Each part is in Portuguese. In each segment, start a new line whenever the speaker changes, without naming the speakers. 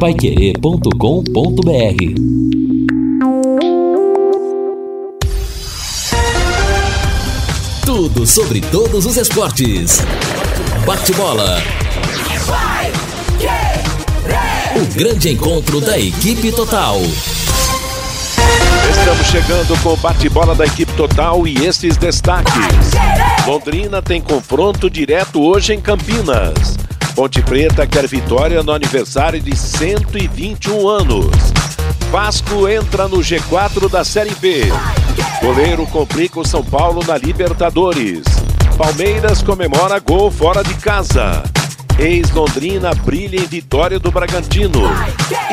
paiquerê.com.br Tudo sobre todos os esportes. Bate-bola. O grande encontro da equipe total.
Estamos chegando com o bate-bola da equipe total e esses destaques. Londrina tem confronto direto hoje em Campinas. Ponte Preta quer vitória no aniversário de 121 anos. Vasco entra no G4 da Série B. Goleiro complica o São Paulo na Libertadores. Palmeiras comemora gol fora de casa. Ex-Londrina brilha em vitória do Bragantino.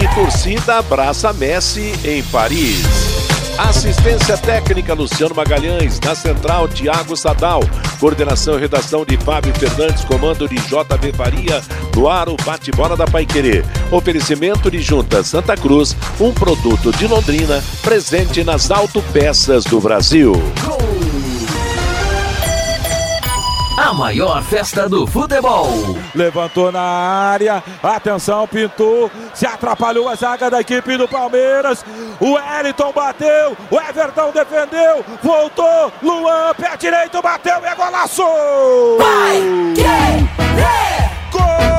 E torcida abraça Messi em Paris. Assistência técnica Luciano Magalhães, na central Tiago Sadal, coordenação e redação de Fábio Fernandes, comando de JB Faria, no ar o bate-bola da Paiquerê. Oferecimento de Junta Santa Cruz, um produto de Londrina, presente nas autopeças do Brasil.
A maior festa do futebol.
Levantou na área, atenção, pintou, se atrapalhou a zaga da equipe do Palmeiras. O Wellington bateu, o Everton defendeu, voltou, Luan, pé direito, bateu e é golaço!
Vai, que,
Gol!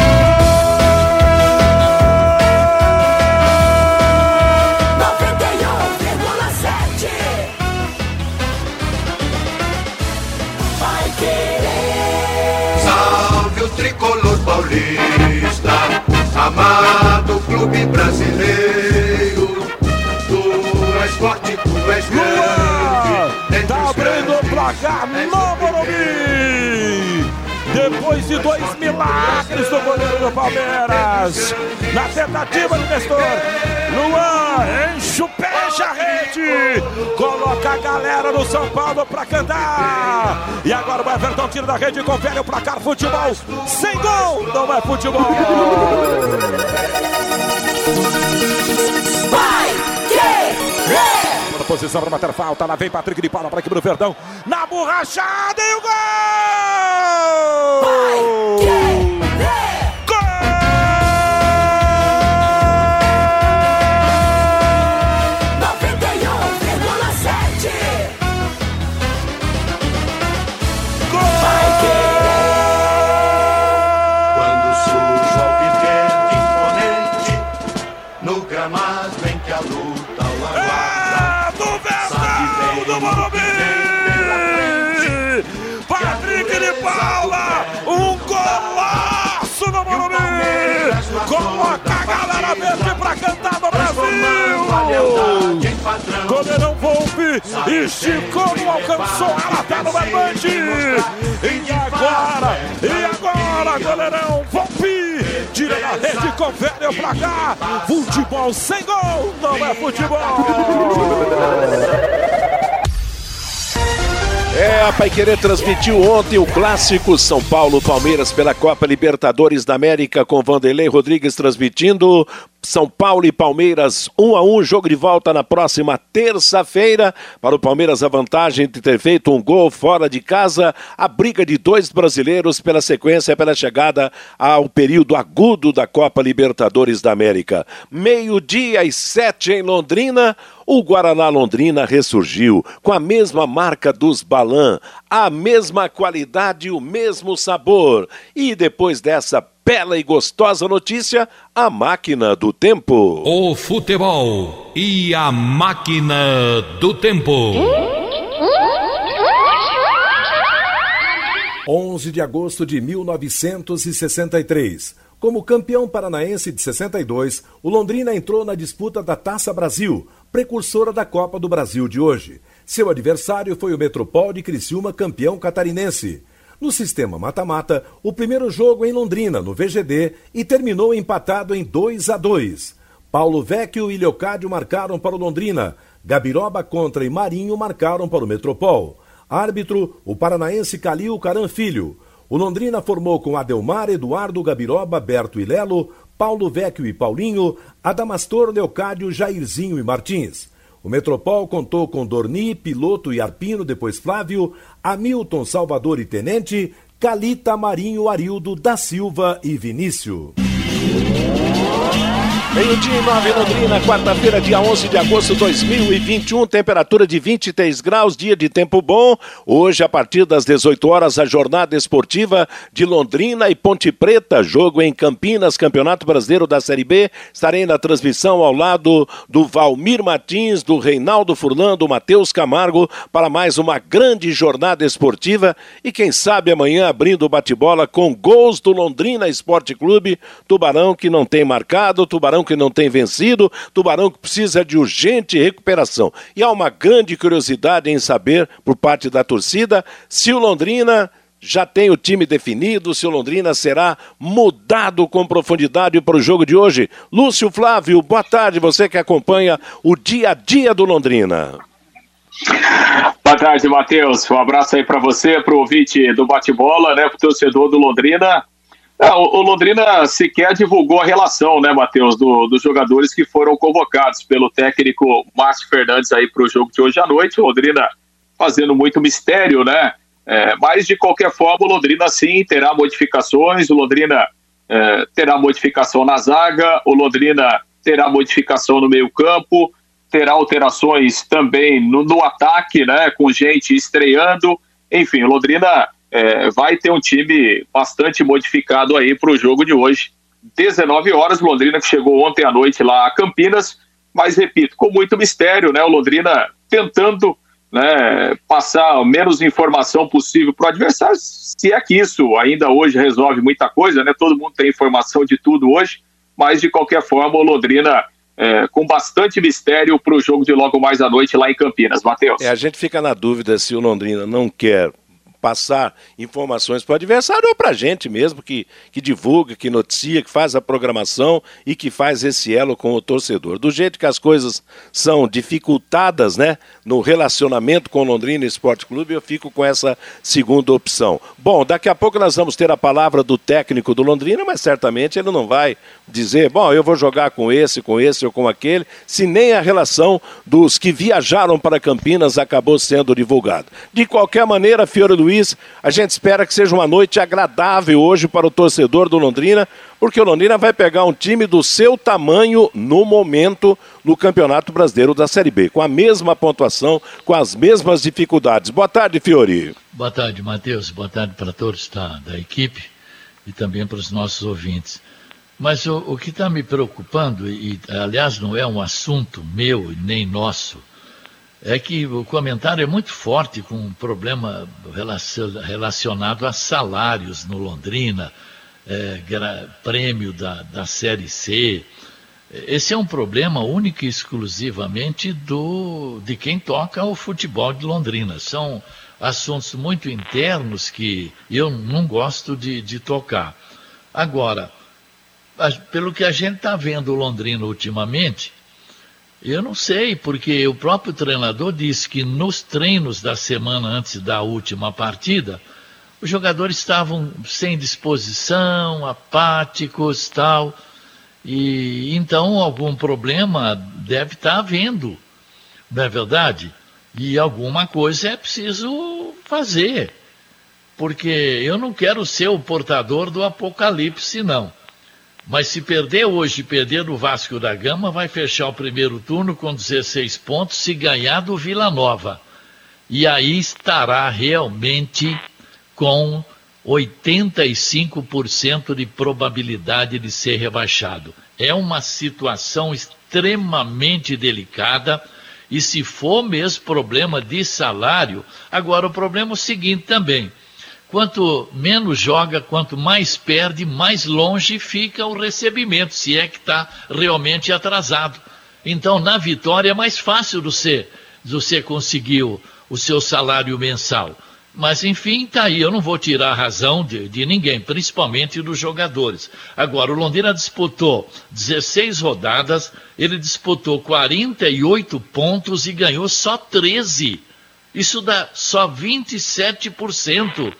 Palmeiras, na tentativa de Nestor, Luan enche o peixe a rede, coloca a galera do São Paulo pra cantar. E agora o Everton tira da rede e confere o placar futebol. Sem gol, não é futebol.
vai, que,
Na posição para bater falta, lá vem Patrick de Paula para equipe do Verdão, na borrachada e o gol!
Quando
Coloca a galera verde pra cantar no Brasil! Goleirão Volpe esticou, não alcançou, ela tá no barbante! E agora, e agora, goleirão Volpe! Tira da rede, confere o placar! Futebol sem gol, não é futebol!
É, a Paiquerê transmitiu ontem o clássico São Paulo-Palmeiras pela Copa Libertadores da América com Vanderlei Rodrigues transmitindo São Paulo e Palmeiras 1 a 1 jogo de volta na próxima terça-feira. Para o Palmeiras a vantagem de ter feito um gol fora de casa, a briga de dois brasileiros pela sequência pela chegada ao período agudo da Copa Libertadores da América. Meio-dia e sete em Londrina, o Guaraná Londrina ressurgiu com a mesma marca dos Balan, a mesma qualidade o mesmo sabor. E depois dessa bela e gostosa notícia, a máquina do tempo.
O futebol e a máquina do tempo.
11 de agosto de 1963. Como campeão paranaense de 62, o Londrina entrou na disputa da Taça Brasil, precursora da Copa do Brasil de hoje. Seu adversário foi o Metropol de Criciúma, campeão catarinense. No sistema mata-mata, o primeiro jogo em Londrina, no VGD, e terminou empatado em 2 a 2. Paulo Vecchio e Leocádio marcaram para o Londrina. Gabiroba contra e Marinho marcaram para o Metropol. Árbitro, o paranaense Calil Caran Filho. O Londrina formou com Adelmar, Eduardo, Gabiroba, Berto e Lelo, Paulo Vecchio e Paulinho, Adamastor, Leocádio, Jairzinho e Martins. O Metropol contou com Dorni, Piloto e Arpino, depois Flávio, Hamilton, Salvador e Tenente, Calita, Marinho, Arildo, da Silva e Vinícius.
Meio-dia Nova Londrina, quarta-feira, dia 11 de agosto de 2021, temperatura de 23 graus, dia de tempo bom. Hoje, a partir das 18 horas, a jornada esportiva de Londrina e Ponte Preta, jogo em Campinas, Campeonato Brasileiro da Série B. Estarei na transmissão ao lado do Valmir Martins, do Reinaldo Furlan, do Matheus Camargo, para mais uma grande jornada esportiva. E quem sabe amanhã abrindo o bate-bola com gols do Londrina Esporte Clube, Tubarão que não tem marcado, Tubarão que não tem vencido, Tubarão que precisa de urgente recuperação. E há uma grande curiosidade em saber, por parte da torcida, se o Londrina já tem o time definido, se o Londrina será mudado com profundidade para o jogo de hoje. Lúcio Flávio, boa tarde, você que acompanha o dia a dia do Londrina.
Boa tarde, Matheus. Um abraço aí para você, para o ouvinte do bate-bola, né, para o torcedor do Londrina. É, o, Londrina sequer divulgou a relação, né, Matheus, do, dos jogadores que foram convocados pelo técnico Márcio Fernandes aí para o jogo de hoje à noite. O Londrina fazendo muito mistério, né? É, mas de qualquer forma, o Londrina sim terá modificações. O Londrina é, terá modificação na zaga, o Londrina terá modificação no meio-campo, terá alterações também no, no ataque, né? Com gente estreando. Enfim, o Londrina é, vai ter um time bastante modificado aí para o jogo de hoje. 19 horas, Londrina que chegou ontem à noite lá a Campinas, mas repito, com muito mistério, né? O Londrina tentando né, passar menos informação possível para o adversário, se é que isso ainda hoje resolve muita coisa, né? Todo mundo tem informação de tudo hoje, mas de qualquer forma, o Londrina é, com bastante mistério para o jogo de logo mais à noite lá em Campinas. Matheus.
É, a gente fica na dúvida se o Londrina não quer passar informações para o adversário ou para a gente mesmo, que, que divulga, que noticia, que faz a programação e que faz esse elo com o torcedor. Do jeito que as coisas são dificultadas né, no relacionamento com o Londrina Esporte Clube, eu fico com essa segunda opção. Bom, daqui a pouco nós vamos ter a palavra do técnico do Londrina, mas certamente ele não vai dizer, bom, eu vou jogar com esse, com esse ou com aquele, se nem a relação dos que viajaram para Campinas acabou sendo divulgada. De qualquer maneira, Fiore Luiz Luiz. A gente espera que seja uma noite agradável hoje para o torcedor do Londrina, porque o Londrina vai pegar um time do seu tamanho no momento no Campeonato Brasileiro da Série B, com a mesma pontuação, com as mesmas dificuldades. Boa tarde, Fiori.
Boa tarde, Matheus. Boa tarde para todos da, da equipe e também para os nossos ouvintes. Mas o, o que está me preocupando, e aliás não é um assunto meu nem nosso, é que o comentário é muito forte com um problema relacionado a salários no Londrina, é, prêmio da, da Série C. Esse é um problema único e exclusivamente do, de quem toca o futebol de Londrina. São assuntos muito internos que eu não gosto de, de tocar. Agora, pelo que a gente está vendo o Londrina ultimamente, eu não sei, porque o próprio treinador disse que nos treinos da semana antes da última partida, os jogadores estavam sem disposição, apáticos, tal. E então algum problema deve estar havendo, não é verdade? E alguma coisa é preciso fazer, porque eu não quero ser o portador do apocalipse, não. Mas se perder hoje, perder do Vasco da Gama, vai fechar o primeiro turno com 16 pontos se ganhar do Vila Nova. E aí estará realmente com 85% de probabilidade de ser rebaixado. É uma situação extremamente delicada. E se for mesmo problema de salário, agora o problema é o seguinte também quanto menos joga, quanto mais perde, mais longe fica o recebimento, se é que está realmente atrasado. Então, na vitória é mais fácil você, você conseguir o, o seu salário mensal. Mas, enfim, está aí. Eu não vou tirar a razão de, de ninguém, principalmente dos jogadores. Agora, o Londrina disputou 16 rodadas, ele disputou 48 pontos e ganhou só 13. Isso dá só 27%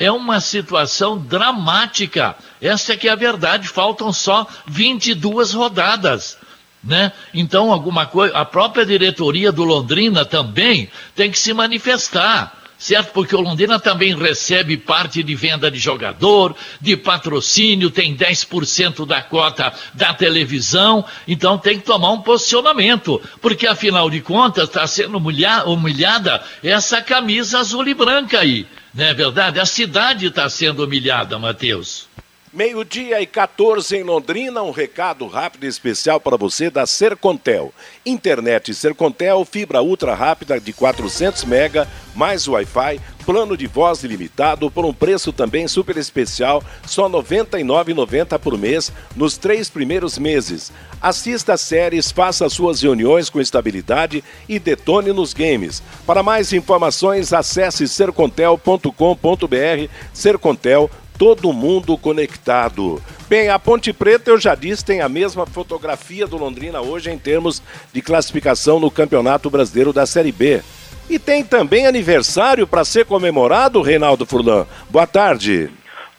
é uma situação dramática. Essa é que é a verdade, faltam só 22 rodadas. Né? Então, alguma coisa, a própria diretoria do Londrina também tem que se manifestar. Certo? Porque o Londrina também recebe parte de venda de jogador, de patrocínio, tem 10% da cota da televisão, então tem que tomar um posicionamento, porque afinal de contas está sendo humilhada essa camisa azul e branca aí, não é verdade? A cidade está sendo humilhada, Matheus.
Meio-dia e 14 em Londrina, um recado rápido e especial para você da Sercontel. Internet Sercontel, fibra ultra rápida de 400 mega, mais Wi-Fi, plano de voz ilimitado por um preço também super especial, só R$ 99,90 por mês nos três primeiros meses. Assista séries, faça suas reuniões com estabilidade e detone nos games. Para mais informações, acesse sercontel.com.br. Sercontel todo mundo conectado. Bem, a Ponte Preta, eu já disse, tem a mesma fotografia do Londrina hoje em termos de classificação no Campeonato Brasileiro da Série B. E tem também aniversário para ser comemorado, Reinaldo Furlan. Boa tarde.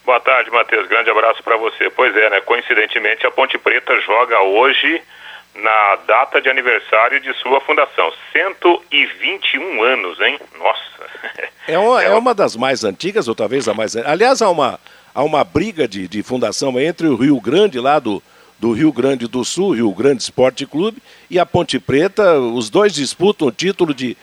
Boa tarde, Matheus. Grande abraço para você. Pois é, né? Coincidentemente, a Ponte Preta joga hoje na data de aniversário de sua fundação. 121 anos, hein? Nossa.
É uma, é uma das mais antigas, ou talvez a mais. Aliás, há uma, há uma briga de, de fundação entre o Rio Grande, lá do, do Rio Grande do Sul, Rio Grande Esporte Clube, e a Ponte Preta. Os dois disputam o título de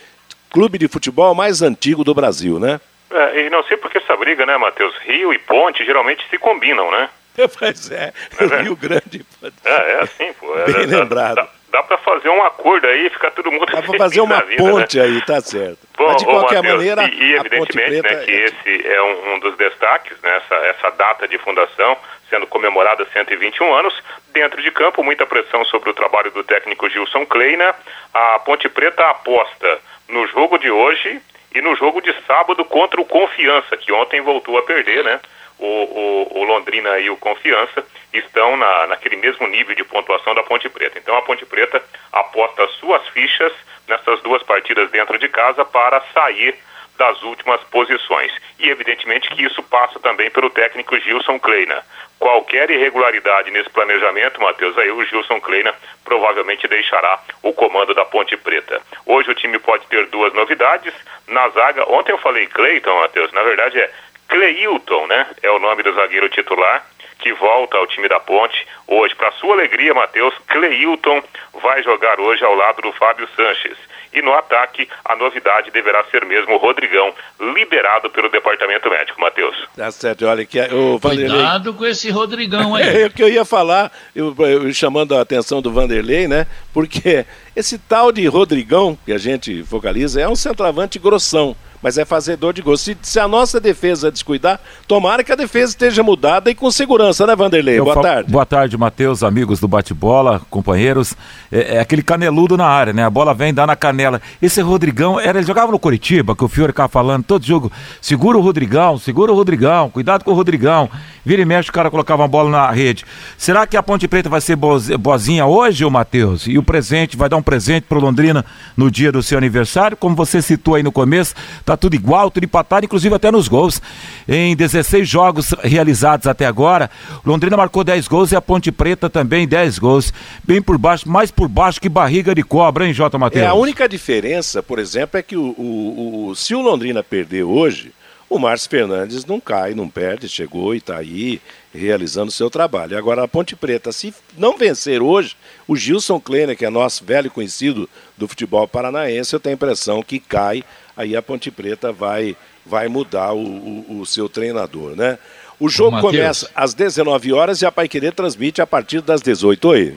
clube de futebol mais antigo do Brasil, né?
É, e não sei por que essa briga, né, Matheus? Rio e Ponte geralmente se combinam, né?
pois é, é Rio Grande.
É, é assim, pô. É,
Bem lembrado. Dá,
dá para fazer um acordo aí, ficar todo mundo
Dá para fazer uma vida, ponte né? aí, tá certo.
Bom, Mas de qualquer Mateus, maneira, e, e evidentemente né, que é... esse é um, um, dos destaques, né, essa, essa data de fundação, sendo comemorada 121 anos. Dentro de campo, muita pressão sobre o trabalho do técnico Gilson Kleina. A Ponte Preta aposta no jogo de hoje e no jogo de sábado contra o Confiança, que ontem voltou a perder, né? O, o, o, Londrina e o Confiança estão na, naquele mesmo nível de pontuação da Ponte Preta. Então a Ponte Preta aposta suas fichas nessas duas partidas dentro de casa para sair das últimas posições. E evidentemente que isso passa também pelo técnico Gilson Kleina. Qualquer irregularidade nesse planejamento, Matheus, aí o Gilson Kleina provavelmente deixará o comando da Ponte Preta. Hoje o time pode ter duas novidades. Na zaga, ontem eu falei Cleiton, Matheus, na verdade é Cleilton, né? É o nome do zagueiro titular que volta ao time da Ponte hoje. Para sua alegria, Matheus, Cleilton vai jogar hoje ao lado do Fábio Sanches. E no ataque, a novidade deverá ser mesmo o Rodrigão, liberado pelo departamento médico, Matheus.
Tá certo, olha que o
Vanderlei... Cuidado com esse Rodrigão aí.
é o que eu ia falar, eu, eu, chamando a atenção do Vanderlei, né? Porque esse tal de Rodrigão, que a gente focaliza, é um centroavante grossão mas é fazedor de gol. Se, se, a nossa defesa descuidar, tomara que a defesa esteja mudada e com segurança, né, Vanderlei? Eu boa tarde.
Boa tarde, Matheus, amigos do bate-bola, companheiros. É, é, aquele caneludo na área, né? A bola vem, dá na canela. Esse Rodrigão, era, ele jogava no Curitiba, que o Fiore ficava falando todo jogo, segura o Rodrigão, segura o Rodrigão, cuidado com o Rodrigão. Vira e mexe, o cara colocava uma bola na rede. Será que a Ponte Preta vai ser boazinha hoje, ô Matheus? E o presente, vai dar um presente pro Londrina no dia do seu aniversário? Como você citou aí no começo, tá tudo igual, tudo empatado, inclusive até nos gols. Em 16 jogos realizados até agora, Londrina marcou 10 gols e a Ponte Preta também 10 gols. Bem por baixo, mais por baixo que barriga de cobra, hein, Jota Matheus?
É, a única diferença, por exemplo, é que o, o, o se o Londrina perder hoje, o Márcio Fernandes não cai, não perde, chegou e está aí realizando o seu trabalho. Agora, a Ponte Preta, se não vencer hoje, o Gilson Kleiner, que é nosso velho conhecido do futebol paranaense, eu tenho a impressão que cai, aí a Ponte Preta vai, vai mudar o, o, o seu treinador, né? O jogo começa às 19 horas e a Paiquerê transmite a partir das 18 aí.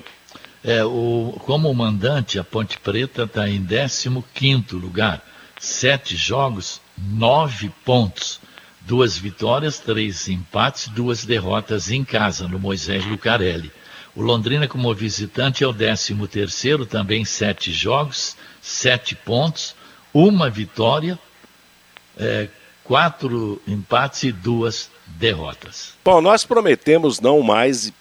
É, o, como mandante, a Ponte Preta está em 15 lugar. Sete jogos, nove pontos. Duas vitórias, três empates, duas derrotas em casa, no Moisés Lucarelli. O Londrina, como visitante, é o 13 terceiro, também sete jogos, sete pontos, uma vitória, é, quatro empates e duas derrotas.
Bom, nós prometemos não mais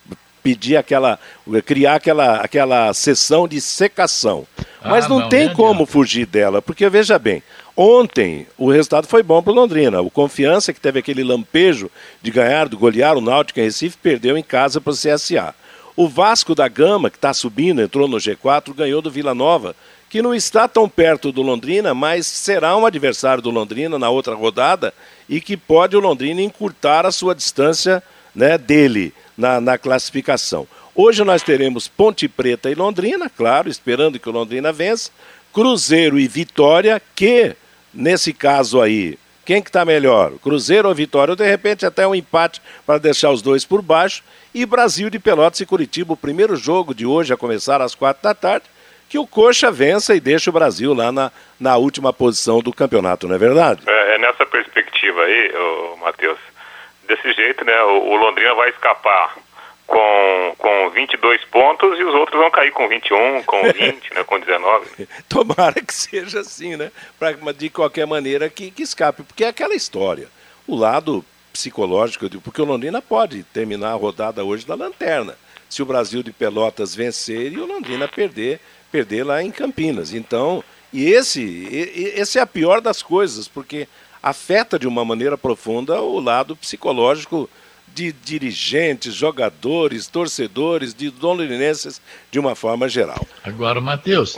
pedir aquela, criar aquela, aquela sessão de secação. Mas ah, não, não, tem não como fugir dela, porque veja bem, ontem o resultado foi bom para Londrina. O Confiança, que teve aquele lampejo de ganhar, de golear o Náutico em Recife, perdeu em casa para o CSA. O Vasco da Gama, que está subindo, entrou no G4, ganhou do Vila Nova, que não está tão perto do Londrina, mas será um adversário do Londrina na outra rodada e que pode o Londrina encurtar a sua distância né, dele na, na classificação. Hoje nós teremos Ponte Preta e Londrina, claro, esperando que o Londrina vença, Cruzeiro e Vitória, que nesse caso aí, quem que está melhor? Cruzeiro ou Vitória? Ou de repente até um empate para deixar os dois por baixo. E Brasil de Pelotas e Curitiba, o primeiro jogo de hoje a começar às quatro da tarde que o Coxa vença e deixa o Brasil lá na, na última posição do campeonato, não é verdade?
É, é nessa perspectiva aí, Matheus. Desse jeito, né, o, o, Londrina vai escapar com, com 22 pontos e os outros vão cair com 21, com 20, né, com 19.
Tomara que seja assim, né? Pra, de qualquer maneira que, que escape, porque é aquela história. O lado psicológico, porque o Londrina pode terminar a rodada hoje da lanterna. Se o Brasil de Pelotas vencer e o Londrina perder, perder lá em Campinas. Então, e esse, esse é a pior das coisas, porque afeta de uma maneira profunda o lado psicológico de dirigentes, jogadores, torcedores, de londrinenses de uma forma geral.
Agora, Matheus,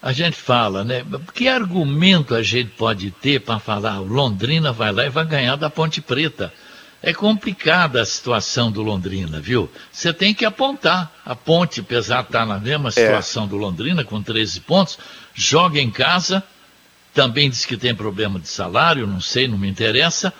a gente fala, né? Que argumento a gente pode ter para falar Londrina vai lá e vai ganhar da Ponte Preta? É complicada a situação do Londrina, viu? Você tem que apontar. A Ponte, apesar de estar na mesma é. situação é. do Londrina, com 13 pontos, joga em casa. Também diz que tem problema de salário, não sei, não me interessa.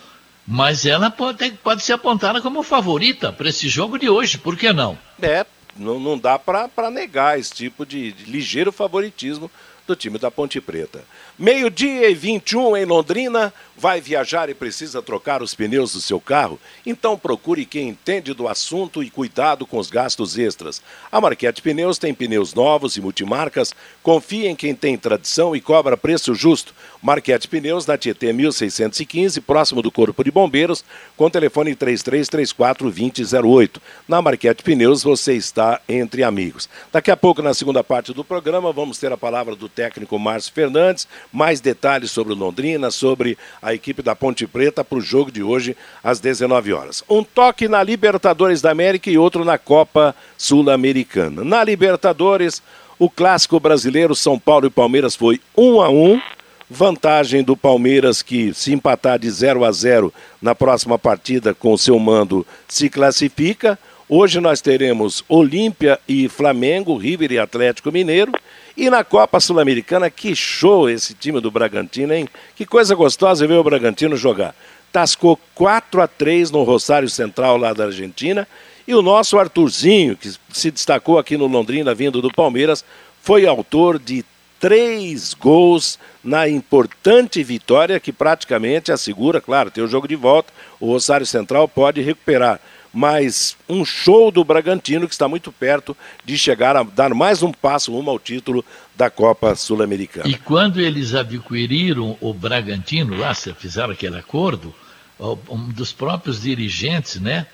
Mas ela pode, pode ser apontada como favorita para esse jogo de hoje, por que não?
É, não, não dá para negar esse tipo de, de ligeiro favoritismo do time da Ponte Preta. Meio-dia e 21 em Londrina, vai viajar e precisa trocar os pneus do seu carro? Então procure quem entende do assunto e cuidado com os gastos extras. A Marquete Pneus tem pneus novos e multimarcas. Confie em quem tem tradição e cobra preço justo. Marquete Pneus na Tietê 1615, próximo do Corpo de Bombeiros, com telefone 3334 2008. Na Marquete Pneus você está entre amigos. Daqui a pouco, na segunda parte do programa, vamos ter a palavra do técnico Márcio Fernandes, mais detalhes sobre o Londrina, sobre a equipe da Ponte Preta para o jogo de hoje às 19 horas. Um toque na Libertadores da América e outro na Copa Sul-Americana. Na Libertadores, o clássico brasileiro São Paulo e Palmeiras foi 1 a 1. Vantagem do Palmeiras que se empatar de 0 a 0 na próxima partida com o seu mando se classifica. Hoje nós teremos Olímpia e Flamengo, River e Atlético Mineiro. E na Copa Sul-Americana, que show esse time do Bragantino, hein? Que coisa gostosa ver o Bragantino jogar. Tascou 4 a 3 no Rosário Central lá da Argentina. E o nosso Arthurzinho, que se destacou aqui no Londrina, vindo do Palmeiras, foi autor de três gols na importante vitória que praticamente assegura, claro, tem o jogo de volta, o Rosário Central pode recuperar mas um show do Bragantino que está muito perto de chegar a dar mais um passo rumo ao título da Copa Sul-Americana.
E quando eles adquiriram o Bragantino, lá, fizeram aquele acordo, um dos próprios dirigentes, né,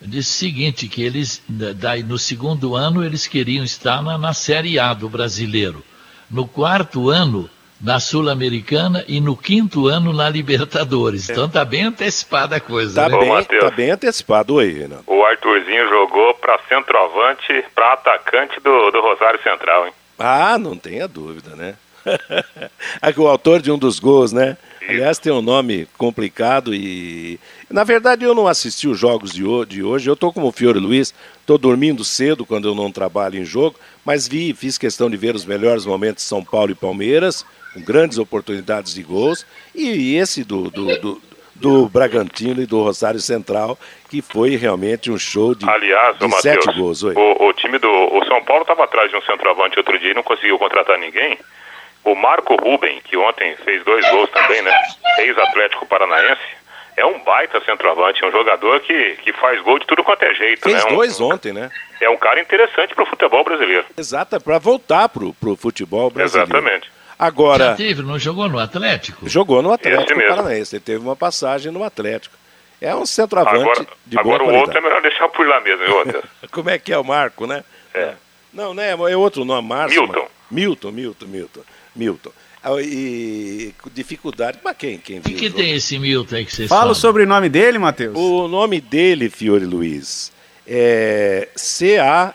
disse o seguinte, que eles, daí, no segundo ano, eles queriam estar na, na Série A do brasileiro. No quarto ano, na Sul-Americana e no quinto ano na Libertadores. Então tá bem antecipada a coisa.
Tá,
né?
bem, Ô, tá bem antecipado aí, Renan.
O Arthurzinho jogou para centroavante, para atacante do, do Rosário Central, hein?
Ah, não tenha dúvida, né? o autor de um dos gols, né? Aliás, tem um nome complicado e. Na verdade, eu não assisti os jogos de hoje. Eu tô como o Fiore Luiz, tô dormindo cedo quando eu não trabalho em jogo, mas vi, fiz questão de ver os melhores momentos de São Paulo e Palmeiras com grandes oportunidades de gols, e esse do, do, do, do Bragantino e do Rosário Central, que foi realmente um show de,
Aliás,
de
Mateus,
sete gols. Oi.
O, o, time do o São Paulo estava atrás de um centroavante outro dia e não conseguiu contratar ninguém. O Marco Ruben, que ontem fez dois gols também, né? Ex-Atlético Paranaense, é um baita centroavante, é um jogador que, que faz gol de tudo quanto é jeito.
Fez
né?
dois
um,
ontem, né?
É um cara interessante para o futebol brasileiro.
Exato, para voltar para o futebol brasileiro.
Exatamente.
Agora.
Já teve, não jogou no Atlético?
Jogou no Atlético Paranaense. Ele teve uma passagem no Atlético. É um centroavante
agora,
de
boa
Agora
o outro é melhor deixar por lá mesmo, viu,
Como é que é o Marco, né?
É.
Não, né? É outro nome, Márcio.
Milton.
Milton, Milton, Milton. Milton. Ah, e dificuldade, mas quem, quem
viu?
O
que tem esse Milton aí que vocês
Fala o sobrenome dele, Matheus.
O nome dele, Fiore Luiz, é C-A-R-A-G-L-I-O.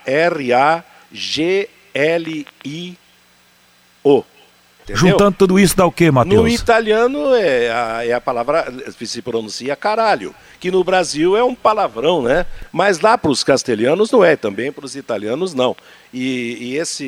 Entendeu? Juntando tudo isso dá o quê, Matheus?
No italiano é a, é a palavra, se pronuncia caralho, que no Brasil é um palavrão, né? Mas lá para os castelhanos não é, também para os italianos não. E, e, esse,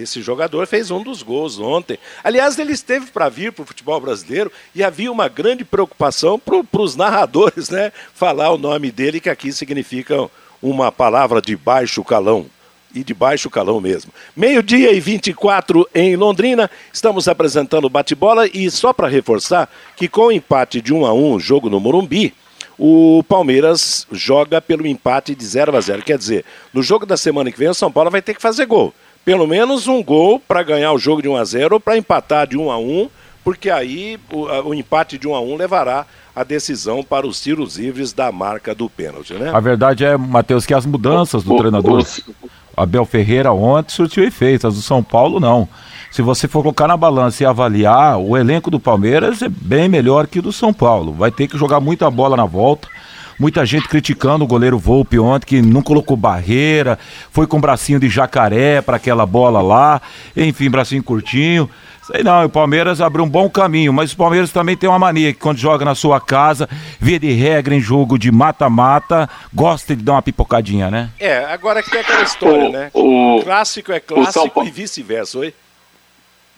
esse jogador fez um dos gols ontem. Aliás, ele esteve para vir para o futebol brasileiro e havia uma grande preocupação para os narradores, né? Falar o nome dele, que aqui significa uma palavra de baixo calão e de baixo calão mesmo. Meio-dia e 24 em Londrina, estamos apresentando o bate-bola e só para reforçar que com o empate de 1 a 1, jogo no Morumbi, o Palmeiras joga pelo empate de 0 a 0. Quer dizer, no jogo da semana que vem o São Paulo vai ter que fazer gol. Pelo menos um gol para ganhar o jogo de 1 a 0 ou para empatar de 1 a 1, porque aí o, o empate de 1 a 1 levará a decisão para os tiros livres da marca do pênalti, né?
A verdade é, Matheus, que as mudanças do o, treinador o, Abel Ferreira ontem surtiu efeito, as do São Paulo não. Se você for colocar na balança e avaliar, o elenco do Palmeiras é bem melhor que o do São Paulo. Vai ter que jogar muita bola na volta. Muita gente criticando o goleiro Volpe ontem, que não colocou barreira, foi com bracinho de jacaré para aquela bola lá, enfim, bracinho curtinho. Sei não, o Palmeiras abriu um bom caminho, mas o Palmeiras também tem uma mania que quando joga na sua casa, via de regra em jogo de mata-mata, gosta de dar uma pipocadinha, né?
É, agora que tem aquela história, o, né? O, clássico é clássico e vice-versa, oi?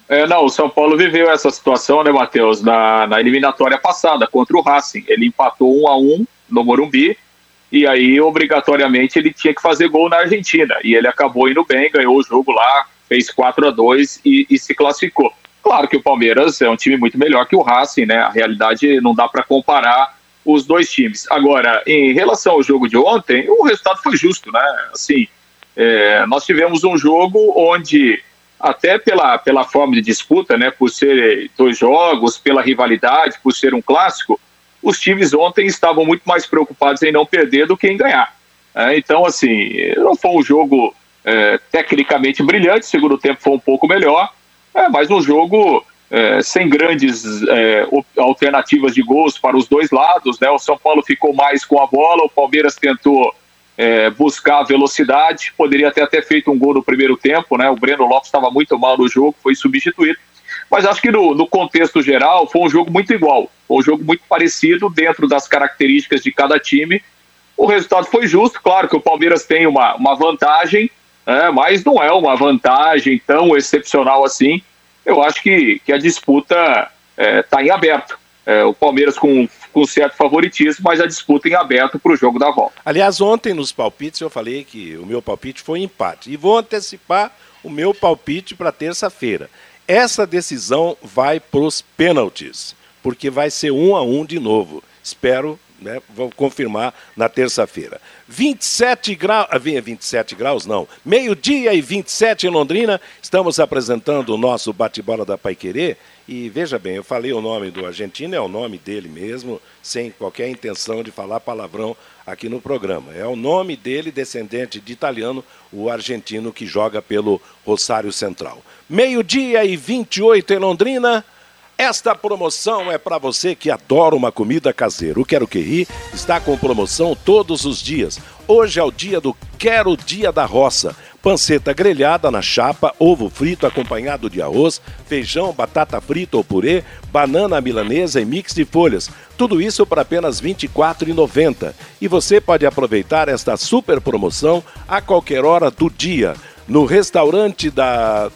É, não, o São Paulo viveu essa situação, né, Matheus, na, na eliminatória passada contra o Racing. Ele empatou um a um no Morumbi e aí, obrigatoriamente, ele tinha que fazer gol na Argentina. E ele acabou indo bem, ganhou o jogo lá, fez 4 a 2 e, e se classificou. Claro que o Palmeiras é um time muito melhor que o Racing, né? A realidade não dá para comparar os dois times. Agora, em relação ao jogo de ontem, o resultado foi justo, né? Assim, é, nós tivemos um jogo onde, até pela, pela forma de disputa, né? Por ser dois jogos, pela rivalidade, por ser um clássico, os times ontem estavam muito mais preocupados em não perder do que em ganhar. É, então, assim, não foi um jogo é, tecnicamente brilhante, segundo tempo foi um pouco melhor, é, mas um jogo é, sem grandes é, alternativas de gols para os dois lados. Né? O São Paulo ficou mais com a bola, o Palmeiras tentou é, buscar velocidade, poderia até ter feito um gol no primeiro tempo, né? o Breno Lopes estava muito mal no jogo, foi substituído. Mas acho que no, no, contexto geral foi um jogo muito igual, foi um jogo muito parecido dentro das características de cada time. O resultado foi justo, claro que o Palmeiras tem uma, uma vantagem, é, mas não é uma vantagem tão excepcional assim. Eu acho que, que a disputa está é, tá em aberto. É, o Palmeiras com, com certo favoritismo, mas a disputa em aberto para o jogo da volta.
Aliás, ontem nos palpites eu falei que o meu palpite foi empate. E vou antecipar o meu palpite para terça-feira. Essa decisão vai para os pênaltis, porque vai ser um a um de novo. Espero né? Vou confirmar na terça-feira. 27 graus, 27 graus não, meio-dia e 27 em Londrina, estamos apresentando o nosso bate-bola da Paiquerê e veja bem, eu falei o nome do argentino, é o nome dele mesmo, sem qualquer intenção de falar palavrão aqui no programa. É o nome dele, descendente de italiano, o argentino que joga pelo Rosário Central. Meio-dia e 28 em Londrina, esta promoção é para você que adora uma comida caseira. O Quero Que Ri está com promoção todos os dias. Hoje é o dia do Quero Dia da Roça. Panceta grelhada na chapa, ovo frito acompanhado de arroz, feijão, batata frita ou purê, banana milanesa e mix de folhas. Tudo isso por apenas R$ 24,90. E você pode aproveitar esta super promoção a qualquer hora do dia no restaurante da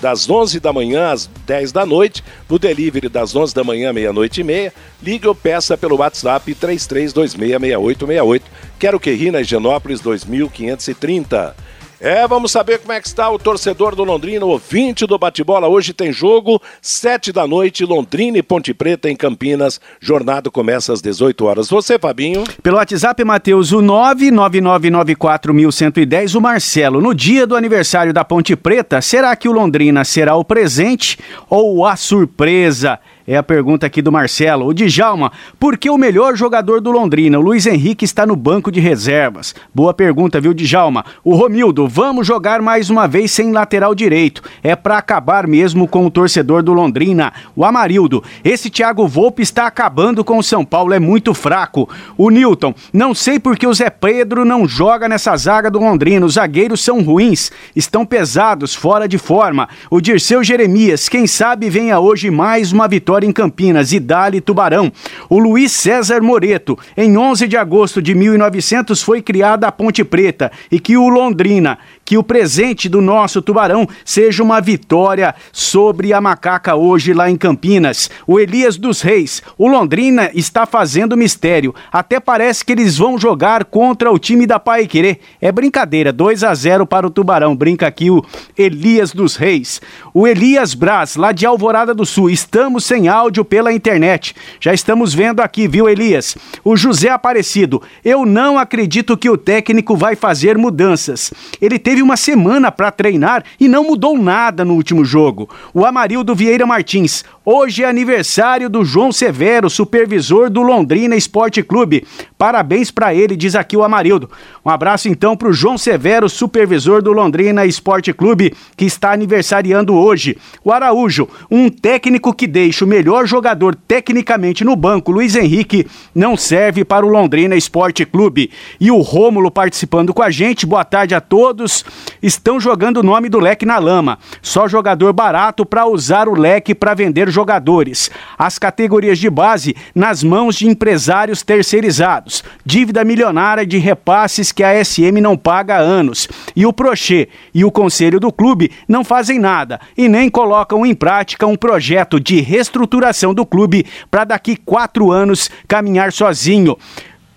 das 11 da manhã às 10 da noite, no delivery das 11 da manhã, meia-noite e meia. Ligue ou peça pelo WhatsApp 33266868. Quero que ri na Higienópolis 2530. É, vamos saber como é que está o torcedor do Londrina, ouvinte do bate-bola. Hoje tem jogo, sete da noite, Londrina e Ponte Preta em Campinas. Jornada começa às 18 horas. Você, Fabinho?
Pelo WhatsApp, Matheus, o 99994110, o Marcelo. No dia do aniversário da Ponte Preta, será que o Londrina será o presente ou a surpresa? É a pergunta aqui do Marcelo. O Djalma, por que o melhor jogador do Londrina, o Luiz Henrique, está no banco de reservas? Boa pergunta, viu, Djalma? O Romildo, vamos jogar mais uma vez sem lateral direito. É para acabar mesmo com o torcedor do Londrina. O Amarildo, esse Thiago Volpe está acabando com o São Paulo, é muito fraco. O Newton, não sei por que o Zé Pedro não joga nessa zaga do Londrina. Os zagueiros são ruins, estão pesados, fora de forma. O Dirceu Jeremias, quem sabe venha hoje mais uma vitória em Campinas e Dali Tubarão. O Luiz César Moreto, em 11 de agosto de 1900 foi criada a Ponte Preta e que o Londrina, que o presente do nosso Tubarão seja uma vitória sobre a Macaca hoje lá em Campinas. O Elias dos Reis, o Londrina está fazendo mistério. Até parece que eles vão jogar contra o time da Pai Querer. É brincadeira, 2 a 0 para o Tubarão. Brinca aqui o Elias dos Reis. O Elias Braz, lá de Alvorada do Sul. Estamos sem áudio pela internet. Já estamos vendo aqui, viu, Elias? O José Aparecido. Eu não acredito que o técnico vai fazer mudanças. Ele teve uma semana para treinar e não mudou nada no último jogo. O Amarildo Vieira Martins. Hoje é aniversário do João Severo, supervisor do Londrina Esporte Clube. Parabéns para ele, diz aqui o Amarildo. Um abraço então para o João Severo, supervisor do Londrina Esporte Clube, que está aniversariando hoje. O Araújo, um técnico que deixa o melhor jogador tecnicamente no banco, Luiz Henrique, não serve para o Londrina Esporte Clube. E o Rômulo participando com a gente. Boa tarde a todos. Estão jogando o nome do leque na lama. Só jogador barato para usar o leque para vender jogadores. As categorias de base nas mãos de empresários terceirizados. Dívida milionária de repasses que a SM não paga há anos. E o Prochê e o conselho do clube não fazem nada e nem colocam em prática um projeto de reestruturação do clube para daqui quatro anos caminhar sozinho.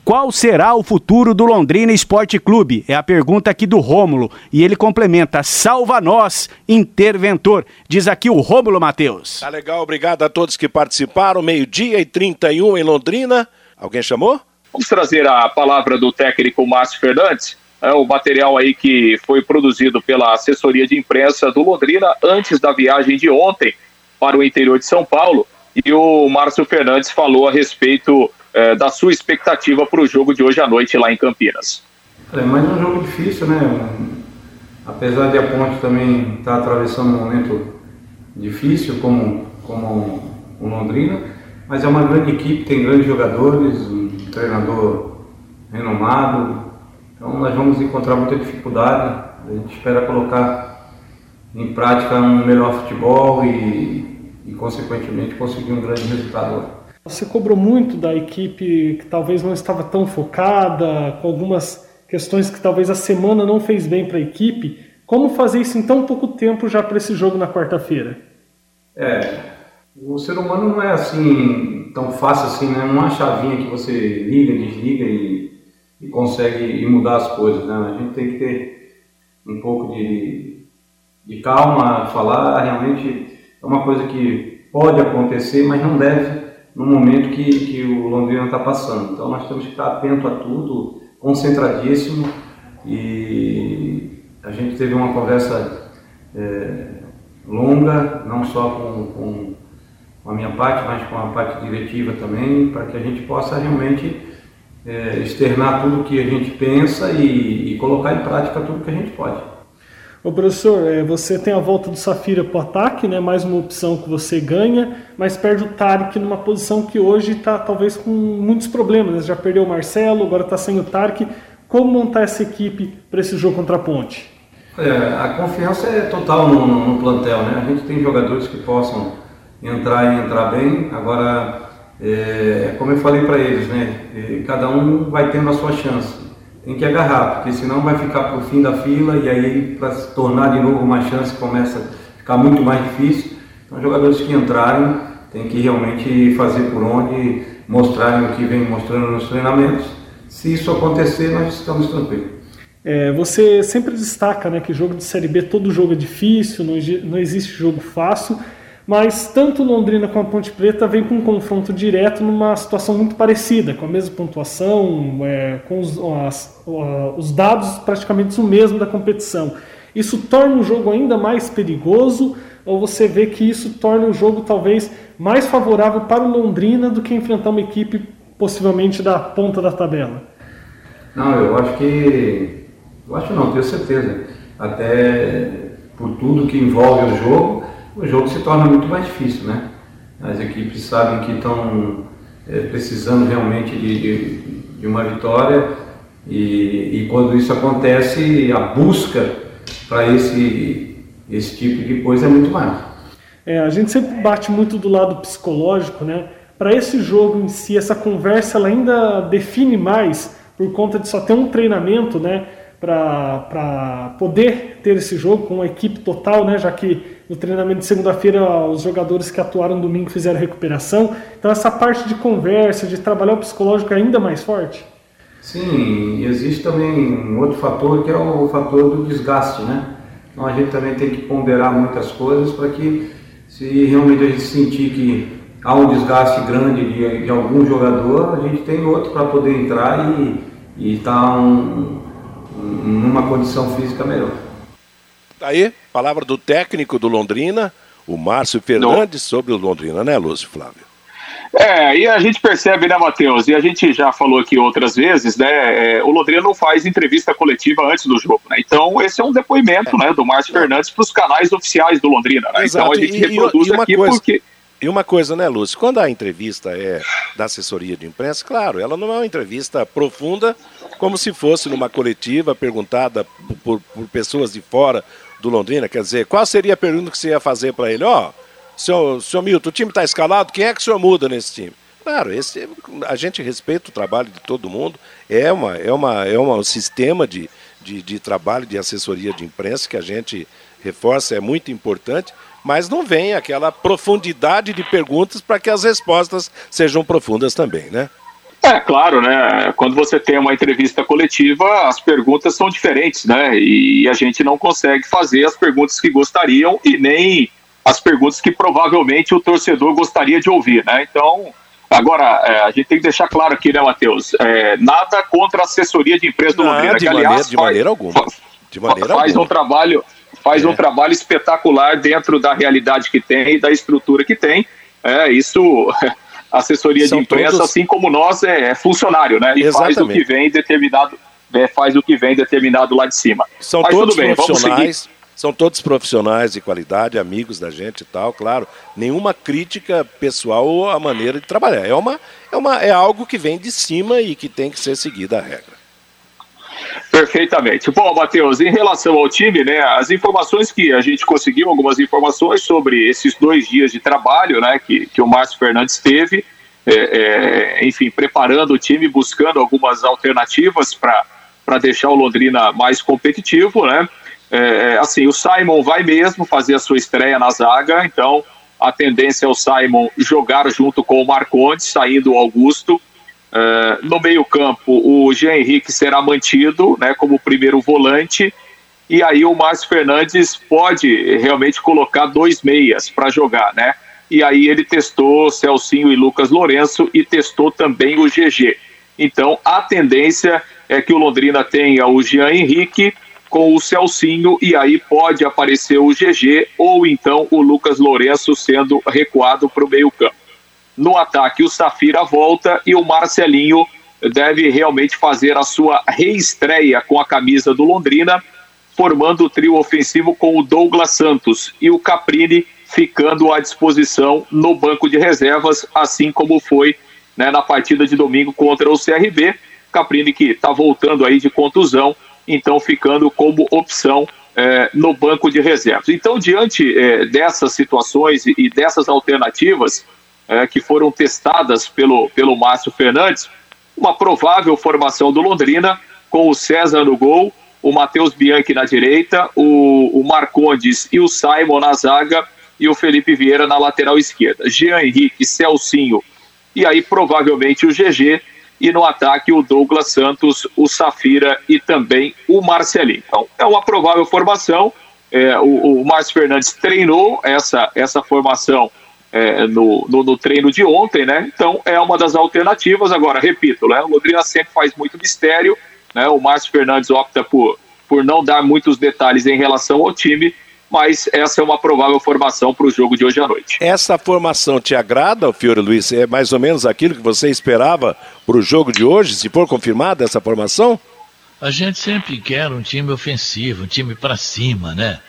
Qual será o futuro do Londrina Esporte Clube? É a pergunta aqui do Rômulo. E ele complementa: salva nós, interventor. Diz aqui o Rômulo Matheus.
Tá legal, obrigado a todos que participaram. Meio-dia e 31 em Londrina. Alguém chamou?
Vamos trazer a palavra do técnico Márcio Fernandes. É o material aí que foi produzido pela assessoria de imprensa do Londrina antes da viagem de ontem para o interior de São Paulo. E o Márcio Fernandes falou a respeito é, da sua expectativa para o jogo de hoje à noite lá em Campinas.
É mais um jogo difícil, né? Apesar de a Ponte também estar tá atravessando um momento difícil como, como o Londrina, mas é uma grande equipe, tem grandes jogadores, um treinador renomado, então nós vamos encontrar muita dificuldade. A gente espera colocar em prática um melhor futebol e, e consequentemente conseguir um grande resultado.
Você cobrou muito da equipe que talvez não estava tão focada, com algumas questões que talvez a semana não fez bem para a equipe. Como fazer isso em tão pouco tempo já para esse jogo na quarta-feira?
É, o ser humano não é assim tão fácil assim, né? Não é uma chavinha que você liga, desliga e, e consegue mudar as coisas, né? A gente tem que ter um pouco de, de calma, falar realmente é uma coisa que pode acontecer, mas não deve no momento que, que o Londrina está passando. Então nós temos que estar atento a tudo, concentradíssimo e a gente teve uma conversa é, longa, não só com, com a minha parte, mas com a parte diretiva também, para que a gente possa realmente é, externar tudo o que a gente pensa e, e colocar em prática tudo que a gente pode.
Ô professor, é, você tem a volta do Safira para o ataque, né? mais uma opção que você ganha, mas perde o Tarek numa posição que hoje está talvez com muitos problemas. Né? Já perdeu o Marcelo, agora está sem o Tarek. Como montar essa equipe para esse jogo contra a Ponte?
É, a confiança é total no, no, no, plantel, né? A gente tem jogadores que possam entrar e entrar bem. Agora, é, como eu falei para eles, né? É, cada um vai tendo a sua chance tem que agarrar, porque senão vai ficar para o fim da fila e aí para se tornar de novo uma chance começa a ficar muito mais difícil. Então, jogadores que entrarem têm que realmente fazer por onde, mostrarem o que vem mostrando nos treinamentos. Se isso acontecer, nós estamos tranquilos.
É, você sempre destaca né, que jogo de Série B, todo jogo é difícil, não, não existe jogo fácil mas tanto Londrina como a Ponte Preta vem com um confronto direto numa situação muito parecida, com a mesma pontuação, é, com os, as, os dados praticamente o mesmo da competição. Isso torna o jogo ainda mais perigoso Ou você vê que isso torna o jogo talvez mais favorável para o Londrina do que enfrentar uma equipe possivelmente da ponta da tabela?
Não, eu acho que. Eu acho não, tenho certeza. Até por tudo que envolve o jogo, o jogo se torna muito mais difícil, né? As equipes sabem que estão é, precisando realmente de, de, de uma vitória e, e, quando isso acontece, a busca para esse, esse tipo de coisa é muito mais.
É, a gente sempre bate muito do lado psicológico, né? Para esse jogo em si, essa conversa ela ainda define mais por conta de só ter um treinamento, né? Para poder ter esse jogo com uma equipe total, né? Já que no treinamento de segunda-feira os jogadores que atuaram domingo fizeram recuperação. Então essa parte de conversa, de trabalhar o psicológico é ainda mais forte.
Sim, existe também um outro fator que é o fator do desgaste, né? Então a gente também tem que ponderar muitas coisas para que se realmente a gente sentir que há um desgaste grande de, de algum jogador, a gente tem outro para poder entrar e estar tá um, numa condição física melhor.
Tá aí, palavra do técnico do Londrina, o Márcio Fernandes, Não. sobre o Londrina, né, Lúcio Flávio?
É, e a gente percebe, né, Matheus? E a gente já falou aqui outras vezes, né? É, o Londrina não faz entrevista coletiva antes do jogo, né? Então, esse é um depoimento, é. né, do Márcio Fernandes para os canais oficiais do Londrina, né? Então, a gente e, reproduz e, e aqui
coisa,
porque.
E uma coisa, né, Lúcio? Quando a entrevista é da assessoria de imprensa, claro, ela não é uma entrevista profunda, como se fosse numa coletiva perguntada por, por pessoas de fora do Londrina. Quer dizer, qual seria a pergunta que você ia fazer para ele? Ó, oh, senhor, senhor Milton, o time está escalado, quem é que o senhor muda nesse time? Claro, esse, a gente respeita o trabalho de todo mundo, é, uma, é, uma, é um sistema de, de, de trabalho de assessoria de imprensa que a gente reforça, é muito importante, mas não vem aquela profundidade de perguntas para que as respostas sejam profundas também, né?
É, claro, né? Quando você tem uma entrevista coletiva, as perguntas são diferentes, né? E a gente não consegue fazer as perguntas que gostariam e nem as perguntas que provavelmente o torcedor gostaria de ouvir, né? Então, agora, é, a gente tem que deixar claro aqui, né, Matheus? É, nada contra a assessoria de imprensa do Londrina,
de, que, aliás, maneira, de faz, maneira alguma. De maneira
faz
alguma.
um trabalho faz é. um trabalho espetacular dentro da realidade que tem e da estrutura que tem. É, isso assessoria São de imprensa, todos... assim como nós, é, é funcionário, né? E Exatamente. faz o que vem determinado, é, faz o que vem determinado lá de cima.
São Mas todos bem, profissionais. São todos profissionais de qualidade, amigos da gente e tal, claro. Nenhuma crítica pessoal ou a maneira de trabalhar. É, uma, é, uma, é algo que vem de cima e que tem que ser seguida a regra.
Perfeitamente. Bom, Matheus, em relação ao time, né, as informações que a gente conseguiu, algumas informações sobre esses dois dias de trabalho, né, que, que o Márcio Fernandes teve, é, é, enfim, preparando o time, buscando algumas alternativas para deixar o Londrina mais competitivo, né, é, assim, o Simon vai mesmo fazer a sua estreia na zaga, então a tendência é o Simon jogar junto com o Marcondes, saindo o Augusto, Uh, no meio-campo, o Jean Henrique será mantido né, como primeiro volante. E aí o Márcio Fernandes pode realmente colocar dois meias para jogar, né? E aí ele testou Celcinho e Lucas Lourenço e testou também o GG. Então a tendência é que o Londrina tenha o Jean Henrique com o Celcinho e aí pode aparecer o GG ou então o Lucas Lourenço sendo recuado para o meio-campo. No ataque, o Safira volta e o Marcelinho deve realmente fazer a sua reestreia com a camisa do Londrina, formando o trio ofensivo com o Douglas Santos e o Caprini ficando à disposição no banco de reservas, assim como foi né, na partida de domingo contra o CRB. Caprini que está voltando aí de contusão, então ficando como opção é, no banco de reservas. Então, diante é, dessas situações e dessas alternativas, é, que foram testadas pelo, pelo Márcio Fernandes, uma provável formação do Londrina, com o César no gol, o Matheus Bianchi na direita, o, o Marcondes e o Simon na zaga e o Felipe Vieira na lateral esquerda. Jean Henrique, Celcinho e aí provavelmente o GG e no ataque o Douglas Santos, o Safira e também o Marcelinho. Então é uma provável formação. É, o, o Márcio Fernandes treinou essa, essa formação é, no, no, no, treino de ontem, né? Então é uma das alternativas. Agora, repito, né? o Londrina sempre faz muito mistério, né? O Márcio Fernandes opta por, por não dar muitos detalhes em relação ao time, mas essa é uma provável formação para o jogo de hoje à noite.
Essa formação te agrada, Fiore Luiz? É mais ou menos aquilo que você esperava para o jogo de hoje, se for confirmada essa formação?
A gente sempre quer um time ofensivo, um time para cima, né?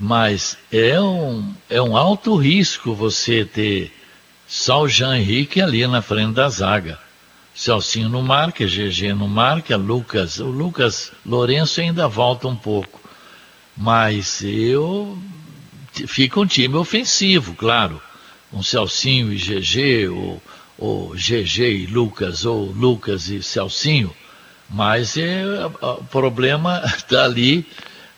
Mas é um, é um alto risco você ter só o Jean Henrique ali na frente da zaga. Celcinho no marca, GG no marca, Lucas. O Lucas Lourenço ainda volta um pouco. Mas eu. Fica um time ofensivo, claro. Um Celcinho e GG, ou, ou GG e Lucas, ou Lucas e Celcinho. Mas é, o problema está ali.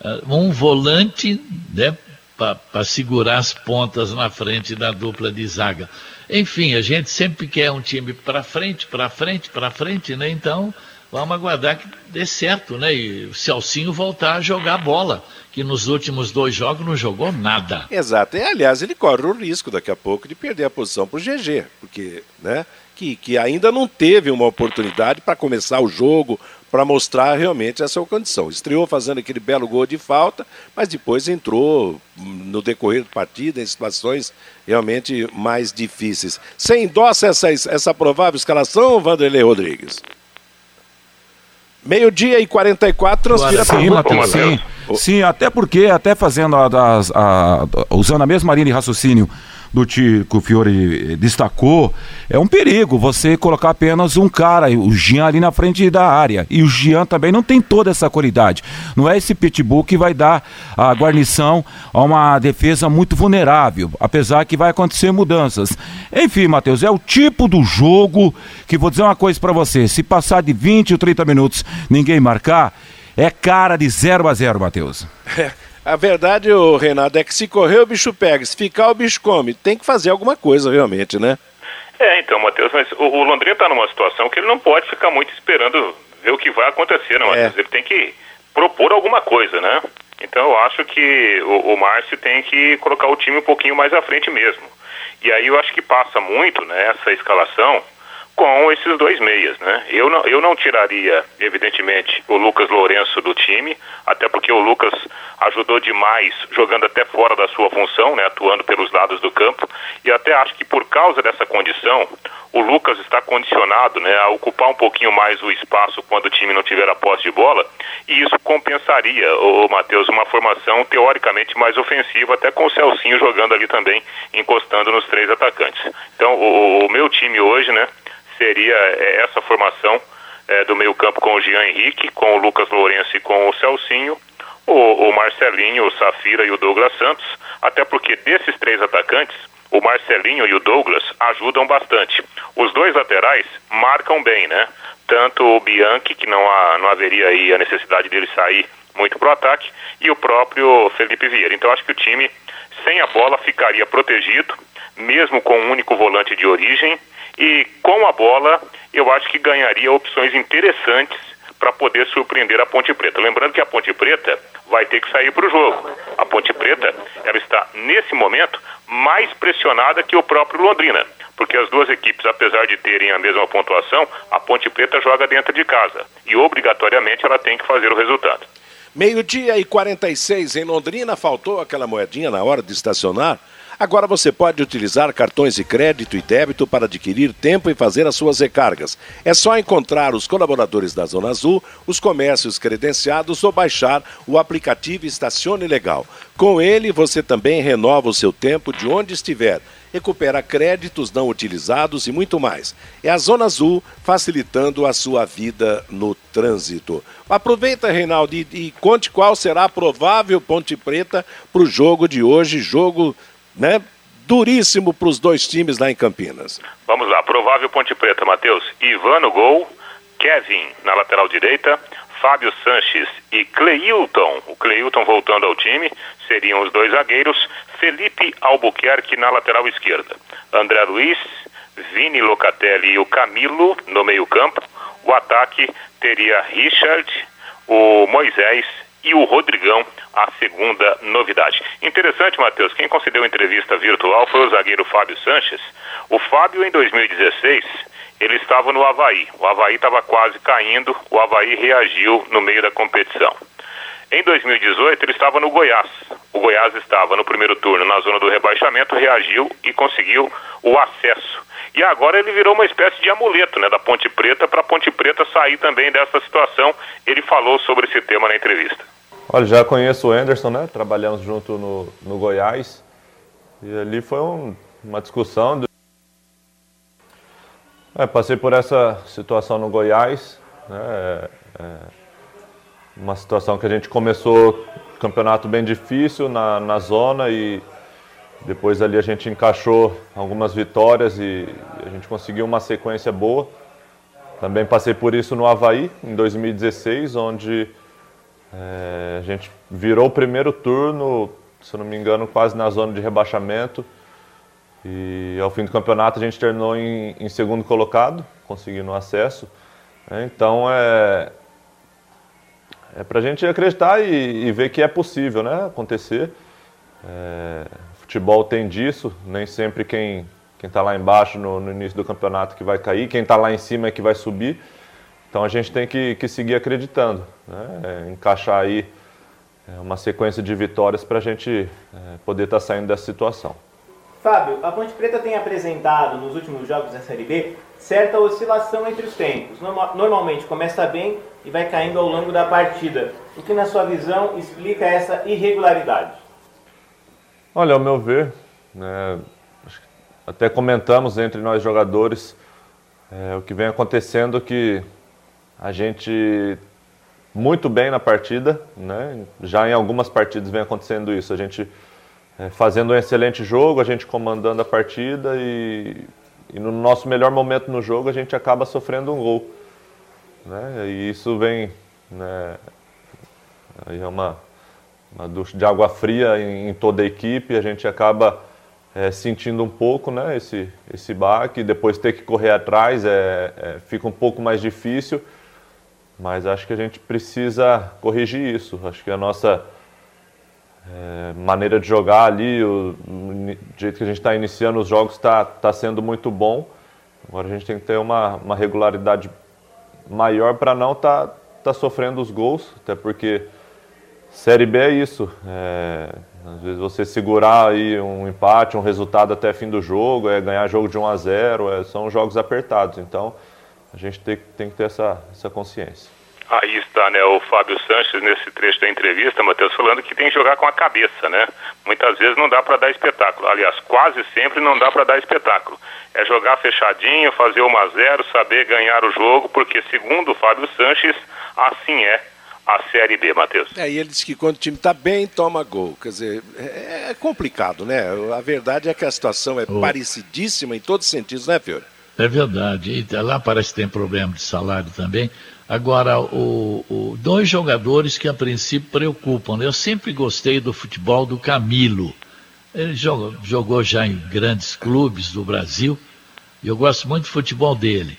Eh, um volante né, para segurar as pontas na frente da dupla de zaga. Enfim, a gente sempre quer um time para frente, para frente, para frente, né? Então, vamos aguardar que dê certo, né? E o Celcinho voltar a jogar bola, que nos últimos dois jogos não jogou nada.
Exato. E, aliás, ele corre o risco daqui a pouco de perder a posição para o GG, porque, né? Que, que ainda não teve uma oportunidade para começar o jogo, para mostrar realmente essa condição. Estreou fazendo aquele belo gol de falta, mas depois entrou no decorrer da partida em situações realmente mais difíceis. Você endossa essa, essa provável escalação, Vanderlei Rodrigues? Meio-dia e 44, transpira
sim, Matheus, sim. sim, até porque, até fazendo a, a, a, usando a mesma linha de raciocínio do que o Fiore destacou, é um perigo você colocar apenas um cara, o Jean ali na frente da área. E o Jean também não tem toda essa qualidade. Não é esse pitbull que vai dar a guarnição a uma defesa muito vulnerável, apesar que vai acontecer mudanças. Enfim, Matheus, é o tipo do jogo que vou dizer uma coisa para você, se passar de 20 ou 30 minutos ninguém marcar, é cara de 0 a 0, Matheus.
É. A verdade, o Renato, é que se correr o bicho pega, se ficar o bicho come. Tem que fazer alguma coisa realmente, né?
É, então, Matheus, mas o, o Londrina está numa situação que ele não pode ficar muito esperando ver o que vai acontecer, né, Matheus? É. Ele tem que propor alguma coisa, né? Então eu acho que o, o Márcio tem que colocar o time um pouquinho mais à frente mesmo. E aí eu acho que passa muito né, escalação com esses dois meias, né? Eu não, eu não tiraria, evidentemente, o Lucas Lourenço do time, até porque o Lucas ajudou demais, jogando até fora da sua função, né? Atuando pelos lados do campo, e até acho que por causa dessa condição, o Lucas está condicionado, né, a ocupar um pouquinho mais o espaço quando o time não tiver a posse de bola, e isso compensaria, o Matheus, uma formação teoricamente mais ofensiva, até com o Celcinho jogando ali também, encostando nos três atacantes. Então, o, o meu time hoje, né, seria é, essa formação é, do meio-campo com o Jean Henrique, com o Lucas Lourenço e com o Celcinho, o, o Marcelinho, o Safira e o Douglas Santos, até porque desses três atacantes, o Marcelinho e o Douglas ajudam bastante. Os dois laterais marcam bem, né? Tanto o Bianchi, que não, há, não haveria aí a necessidade dele sair muito para o ataque, e o próprio Felipe Vieira. Então acho que o time, sem a bola, ficaria protegido, mesmo com um único volante de origem, e com a bola eu acho que ganharia opções interessantes para poder surpreender a Ponte Preta. Lembrando que a Ponte Preta vai ter que sair para o jogo. A Ponte Preta ela está nesse momento mais pressionada que o próprio Londrina, porque as duas equipes, apesar de terem a mesma pontuação, a Ponte Preta joga dentro de casa e obrigatoriamente ela tem que fazer o resultado.
Meio-dia e 46 em Londrina, faltou aquela moedinha na hora de estacionar. Agora você pode utilizar cartões de crédito e débito para adquirir tempo e fazer as suas recargas. É só encontrar os colaboradores da Zona Azul, os comércios credenciados ou baixar o aplicativo Estacione Legal. Com ele, você também renova o seu tempo de onde estiver recupera créditos não utilizados e muito mais. É a Zona Azul facilitando a sua vida no trânsito. Aproveita, Reinaldo, e, e conte qual será a provável Ponte Preta para o jogo de hoje, jogo né? Duríssimo para os dois times lá em Campinas.
Vamos lá, provável Ponte Preta, Matheus. Ivan no gol, Kevin na lateral direita, Fábio Sanches e Cleilton. O Cleilton voltando ao time, seriam os dois zagueiros, Felipe Albuquerque na lateral esquerda. André Luiz, Vini Locatelli e o Camilo no meio-campo. O ataque teria Richard, o Moisés e o Rodrigão, a segunda novidade. Interessante, Matheus, quem concedeu entrevista virtual foi o zagueiro Fábio Sanches. O Fábio, em 2016, ele estava no Havaí. O Havaí estava quase caindo, o Havaí reagiu no meio da competição. Em 2018, ele estava no Goiás. O Goiás estava no primeiro turno na zona do rebaixamento, reagiu e conseguiu o acesso. E agora ele virou uma espécie de amuleto né, da Ponte Preta para a Ponte Preta sair também dessa situação. Ele falou sobre esse tema na entrevista.
Olha, já conheço o Anderson, né? Trabalhamos junto no, no Goiás. E ali foi um, uma discussão. É, passei por essa situação no Goiás. Né? É, é uma situação que a gente começou campeonato bem difícil na, na zona e depois ali a gente encaixou algumas vitórias e a gente conseguiu uma sequência boa. Também passei por isso no Havaí, em 2016, onde é, a gente virou o primeiro turno, se não me engano, quase na zona de rebaixamento. E ao fim do campeonato a gente terminou em, em segundo colocado, conseguindo acesso. É, então é, é para a gente acreditar e, e, ver que é possível né, acontecer. É, futebol tem disso, nem sempre quem está lá embaixo no, no, início do campeonato que vai cair, quem está lá em cima é que vai subir. Então a gente tem que, que seguir acreditando, né? É, encaixar aí é, uma sequência de vitórias para a gente é, poder estar tá saindo dessa situação.
Fábio, a Ponte Preta tem apresentado nos últimos jogos da Série B certa oscilação entre os tempos. Normalmente começa bem e vai caindo ao longo da partida. O que, na sua visão, explica essa irregularidade?
Olha, ao meu ver, né, até comentamos entre nós jogadores é, o que vem acontecendo que a gente muito bem na partida, né? já em algumas partidas vem acontecendo isso, a gente é, fazendo um excelente jogo, a gente comandando a partida e, e, no nosso melhor momento no jogo a gente acaba sofrendo um gol. Né? E isso vem, né, aí é uma, uma ducha de água fria em, em toda a equipe, a gente acaba é, sentindo um pouco né, esse, esse baque, depois ter que correr atrás é, é, fica um pouco mais difícil, mas acho que a gente precisa corrigir isso. Acho que a nossa é, maneira de jogar ali, o, o jeito que a gente está iniciando os jogos está tá sendo muito bom. Agora a gente tem que ter uma, uma regularidade maior para não estar tá, tá sofrendo os gols, até porque Série B é isso. É, às vezes você segurar aí um empate, um resultado até fim do jogo, é ganhar jogo de 1 a 0, é, são jogos apertados. Então a gente tem, tem que ter essa, essa consciência.
Aí está, né, o Fábio Sanches nesse trecho da entrevista, Matheus, falando que tem que jogar com a cabeça, né? Muitas vezes não dá para dar espetáculo. Aliás, quase sempre não dá para dar espetáculo. É jogar fechadinho, fazer 1 a 0, saber ganhar o jogo, porque segundo o Fábio Sanches, assim é a Série B, Matheus.
É, e ele disse que quando o time está bem, toma gol. Quer dizer, é, é, complicado, né? A verdade é que a situação é oh. parecidíssima em todos os sentidos, né, Fiore?
É verdade. E lá parece que tem problema de salário também. Agora, o, o, dois jogadores que a princípio preocupam. Né? Eu sempre gostei do futebol do Camilo. Ele jogou, jogou já em grandes clubes do Brasil. E eu gosto muito do futebol dele.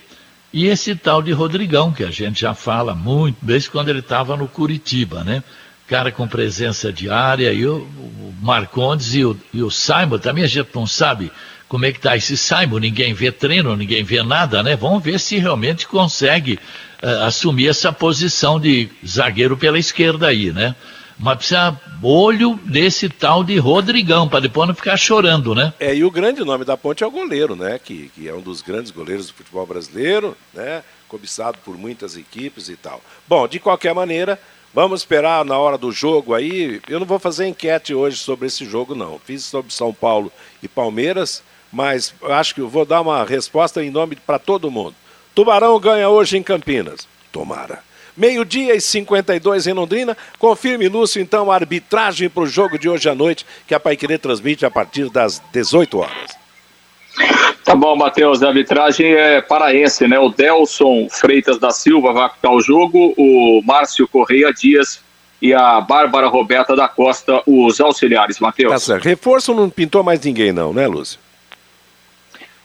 E esse tal de Rodrigão, que a gente já fala muito, desde quando ele estava no Curitiba, né? Cara com presença diária, e o, o Marcondes e o, e o Simon, também a gente não sabe como é que está esse Simon, ninguém vê treino, ninguém vê nada, né? Vamos ver se realmente consegue uh, assumir essa posição de zagueiro pela esquerda aí, né? Mas precisa olho desse tal de Rodrigão, para depois não ficar chorando, né?
É, e o grande nome da ponte é o goleiro, né? Que, que é um dos grandes goleiros do futebol brasileiro, né? Cobiçado por muitas equipes e tal. Bom, de qualquer maneira, vamos esperar na hora do jogo aí. Eu não vou fazer enquete hoje sobre esse jogo, não. Fiz sobre São Paulo e Palmeiras, mas acho que eu vou dar uma resposta em nome para todo mundo. Tubarão ganha hoje em Campinas. Tomara. Meio-dia e 52 em Londrina. Confirme, Lúcio, então, a arbitragem para o jogo de hoje à noite, que a Paiquerê transmite a partir das 18 horas.
Tá bom, Matheus. A arbitragem é paraense, né? O Delson Freitas da Silva vai apitar o jogo, o Márcio Correia Dias e a Bárbara Roberta da Costa, os auxiliares, Matheus. Tá
certo. Reforço não pintou mais ninguém, não, né, Lúcio?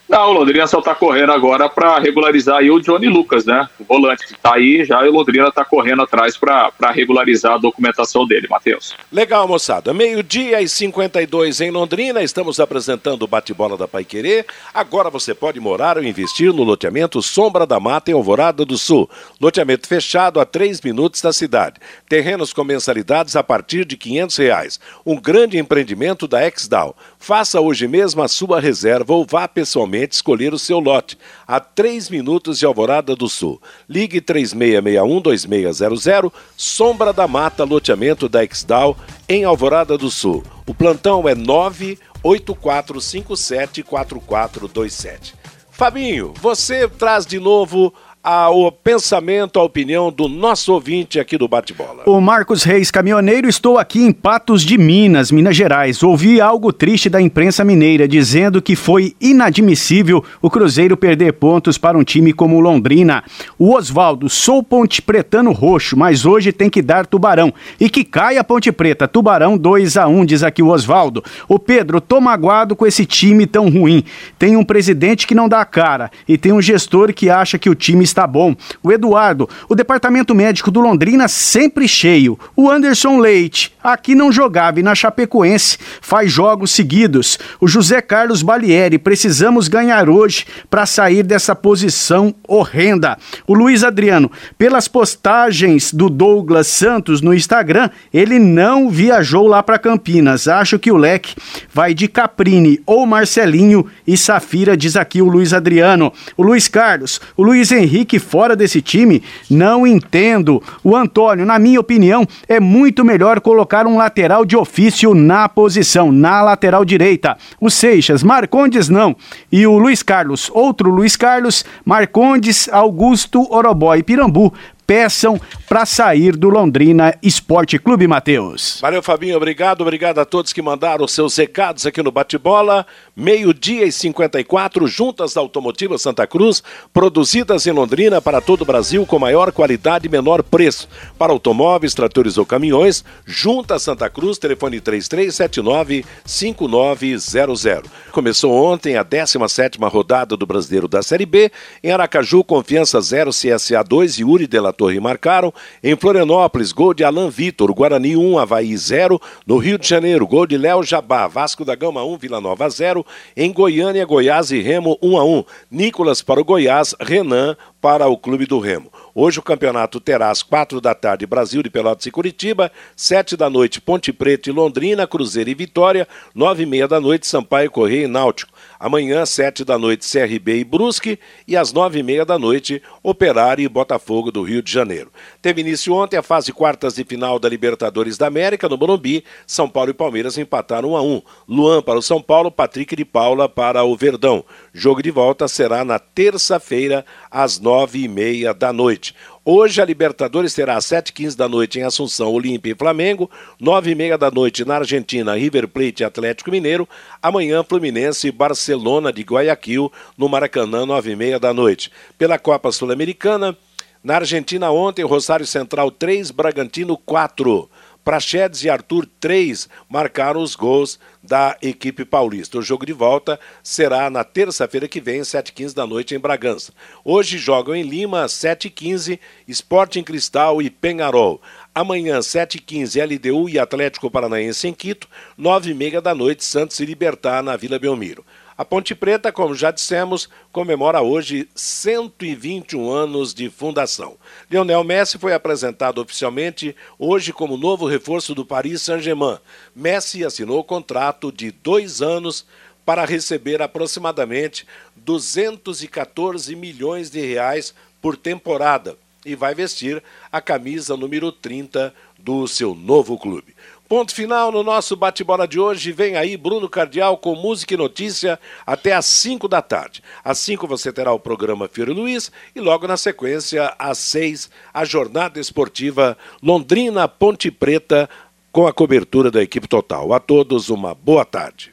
Não, o Londrina só está correndo agora para regularizar aí o Johnny Lucas, né? O volante que está aí já e o Londrina está correndo atrás para regularizar a documentação dele, Matheus.
Legal, moçada. Meio-dia e 52 em Londrina, estamos apresentando o bate-bola da Paiquerê. Agora você pode morar ou investir no loteamento Sombra da Mata em Alvorada do Sul. Loteamento fechado a 3 minutos da cidade. Terrenos com mensalidades a partir de 500 reais. Um grande empreendimento da Exdal. Faça hoje mesmo a sua reserva ou vá pessoalmente escolher o seu lote, a 3 minutos de Alvorada do Sul. Ligue 3661-2600, Sombra da Mata, loteamento da Exdal, em Alvorada do Sul. O plantão é 984574427. Fabinho, você traz de novo ao pensamento, a opinião do nosso ouvinte aqui do Bate-Bola.
O Marcos Reis, caminhoneiro, estou aqui em Patos de Minas, Minas Gerais. Ouvi algo triste da imprensa mineira, dizendo que foi inadmissível o Cruzeiro perder pontos para um time como o Londrina. O Oswaldo, sou Ponte Pretano Roxo, mas hoje tem que dar Tubarão. E que caia Ponte Preta, Tubarão 2 a 1 diz aqui o Oswaldo. O Pedro, tô magoado com esse time tão ruim. Tem um presidente que não dá cara e tem um gestor que acha que o time está bom. O Eduardo, o departamento médico do Londrina sempre cheio. O Anderson Leite, aqui não jogava e na Chapecoense faz jogos seguidos. O José Carlos Balieri, precisamos ganhar hoje para sair dessa posição horrenda. O Luiz Adriano, pelas postagens do Douglas Santos no Instagram, ele não viajou lá para Campinas. Acho que o leque vai de Caprini ou Marcelinho e Safira, diz aqui o Luiz Adriano. O Luiz Carlos, o Luiz Henrique Henrique fora desse time? Não entendo. O Antônio, na minha opinião, é muito melhor colocar um lateral de ofício na posição, na lateral direita. O Seixas, Marcondes não. E o Luiz Carlos, outro Luiz Carlos, Marcondes, Augusto, Orobó e Pirambu peçam para sair do Londrina Esporte Clube, Matheus.
Valeu, Fabinho, obrigado. Obrigado a todos que mandaram seus recados aqui no Bate-Bola. Meio-dia e 54, juntas da Automotiva Santa Cruz, produzidas em Londrina para todo o Brasil com maior qualidade e menor preço. Para automóveis, tratores ou caminhões, juntas Santa Cruz, telefone 3379-5900. Começou ontem a 17 rodada do Brasileiro da Série B. Em Aracaju, Confiança 0, CSA 2 e Uri de la Torre marcaram. Em Florianópolis, gol de Alan Vitor, Guarani 1, Havaí 0. No Rio de Janeiro, gol de Léo Jabá, Vasco da Gama 1, Vila Nova 0. Em Goiânia, Goiás e Remo 1 a 1. Nicolas para o Goiás, Renan para o Clube do Remo. Hoje o campeonato terá às quatro da tarde Brasil de Pelotas e Curitiba, sete da noite Ponte Preta e Londrina, Cruzeiro e Vitória, nove e meia da noite Sampaio Correia e Náutico. Amanhã, sete da noite, CRB e Brusque. E às nove e meia da noite, Operário e Botafogo do Rio de Janeiro. Teve início ontem a fase quartas de final da Libertadores da América, no Morumbi. São Paulo e Palmeiras empataram 1 a 1 Luan para o São Paulo, Patrick de Paula para o Verdão. Jogo de volta será na terça-feira, às nove e meia da noite. Hoje a Libertadores terá às 7h15 da noite em Assunção, Olímpia e Flamengo, 9h30 da noite na Argentina, River Plate e Atlético Mineiro, amanhã Fluminense e Barcelona de Guayaquil, no Maracanã, 9h30 da noite. Pela Copa Sul-Americana, na Argentina ontem, Rosário Central 3, Bragantino 4. Prachedes e Arthur 3 marcaram os gols da equipe paulista. O jogo de volta será na terça-feira que vem, 7h15 da noite, em Bragança. Hoje jogam em Lima, 7h15, Sporting Cristal e Penharol. Amanhã, 7h15, LDU e Atlético Paranaense em Quito, 9h30 da noite, Santos e Libertar na Vila Belmiro. A Ponte Preta, como já dissemos, comemora hoje 121 anos de fundação. Lionel Messi foi apresentado oficialmente hoje como novo reforço do Paris Saint-Germain. Messi assinou contrato de dois anos para receber aproximadamente 214 milhões de reais por temporada e vai vestir a camisa número 30 do seu novo clube. Ponto final no nosso bate-bola de hoje. Vem aí Bruno Cardial com música e notícia até às 5 da tarde. Às 5 você terá o programa Fiore Luiz e logo na sequência, às 6, a jornada esportiva Londrina Ponte Preta com a cobertura da equipe total. A todos uma boa tarde.